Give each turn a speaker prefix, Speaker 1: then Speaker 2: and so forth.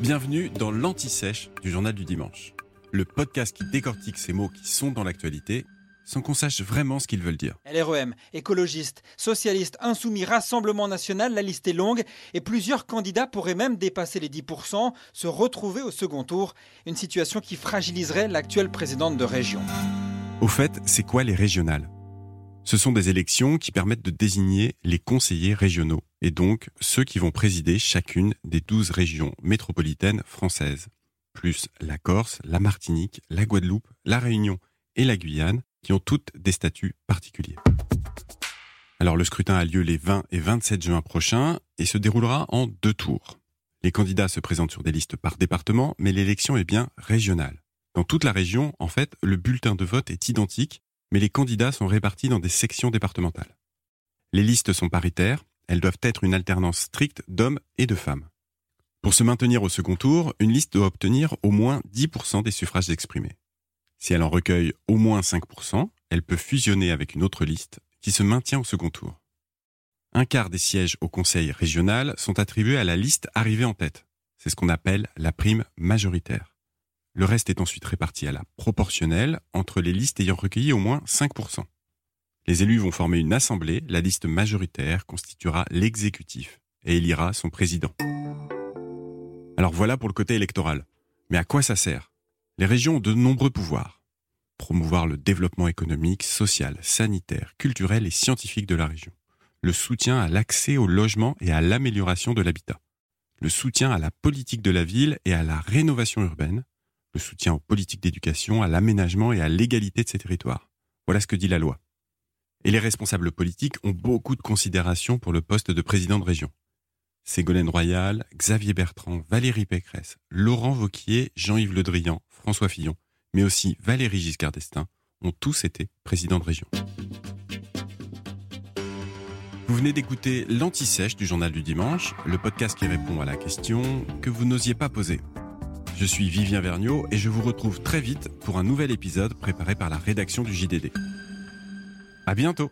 Speaker 1: Bienvenue dans l'Anti-Sèche du Journal du Dimanche, le podcast qui décortique ces mots qui sont dans l'actualité sans qu'on sache vraiment ce qu'ils veulent dire.
Speaker 2: LREM, écologiste, socialiste, insoumis, Rassemblement national, la liste est longue et plusieurs candidats pourraient même dépasser les 10%, se retrouver au second tour, une situation qui fragiliserait l'actuelle présidente de région.
Speaker 1: Au fait, c'est quoi les régionales? Ce sont des élections qui permettent de désigner les conseillers régionaux et donc ceux qui vont présider chacune des 12 régions métropolitaines françaises, plus la Corse, la Martinique, la Guadeloupe, la Réunion et la Guyane, qui ont toutes des statuts particuliers. Alors le scrutin a lieu les 20 et 27 juin prochains et se déroulera en deux tours. Les candidats se présentent sur des listes par département, mais l'élection est bien régionale. Dans toute la région, en fait, le bulletin de vote est identique, mais les candidats sont répartis dans des sections départementales. Les listes sont paritaires, elles doivent être une alternance stricte d'hommes et de femmes. Pour se maintenir au second tour, une liste doit obtenir au moins 10% des suffrages exprimés. Si elle en recueille au moins 5%, elle peut fusionner avec une autre liste qui se maintient au second tour. Un quart des sièges au conseil régional sont attribués à la liste arrivée en tête. C'est ce qu'on appelle la prime majoritaire. Le reste est ensuite réparti à la proportionnelle entre les listes ayant recueilli au moins 5%. Les élus vont former une assemblée, la liste majoritaire constituera l'exécutif et élira son président. Alors voilà pour le côté électoral. Mais à quoi ça sert? Les régions ont de nombreux pouvoirs. Promouvoir le développement économique, social, sanitaire, culturel et scientifique de la région. Le soutien à l'accès au logement et à l'amélioration de l'habitat. Le soutien à la politique de la ville et à la rénovation urbaine. Le soutien aux politiques d'éducation, à l'aménagement et à l'égalité de ces territoires. Voilà ce que dit la loi. Et les responsables politiques ont beaucoup de considération pour le poste de président de région. Ségolène Royal, Xavier Bertrand, Valérie Pécresse, Laurent Vauquier, Jean-Yves Le Drian, François Fillon, mais aussi Valérie Giscard d'Estaing, ont tous été présidents de région. Vous venez d'écouter l'Anti-Sèche du Journal du Dimanche, le podcast qui répond à la question que vous n'osiez pas poser. Je suis Vivien Vergniaud et je vous retrouve très vite pour un nouvel épisode préparé par la rédaction du JDD. À bientôt!